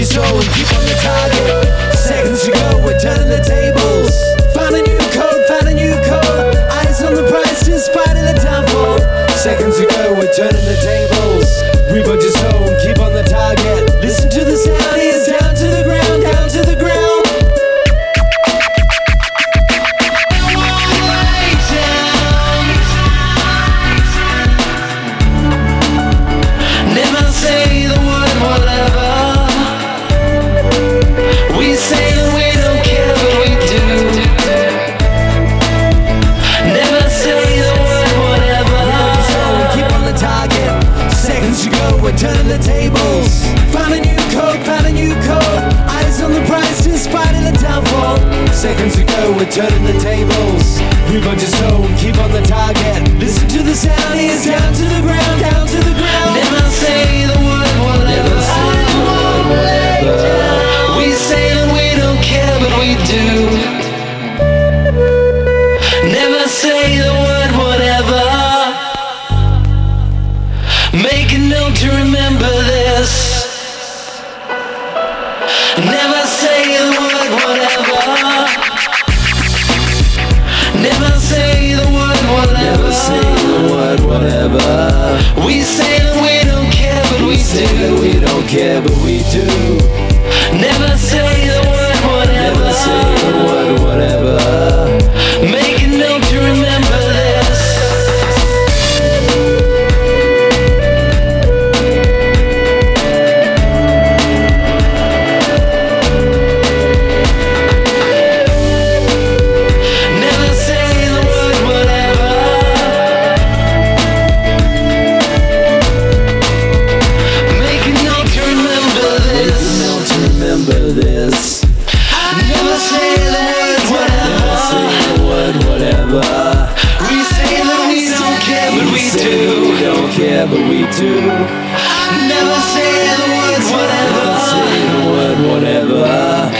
your soul and keep on the target. Seconds to go, we're turning the tables. Your keep on the target. Listen to the sound, ears down to the ground, down to the ground. Never say the word whatever. We say that we don't care, but we do. Never say the word whatever. Make a note to remember this. Never say word. We say that we don't care, but we Say that do. we don't care, but we do. Never care, but we do. Never say the word whatever. Never Say the word whatever.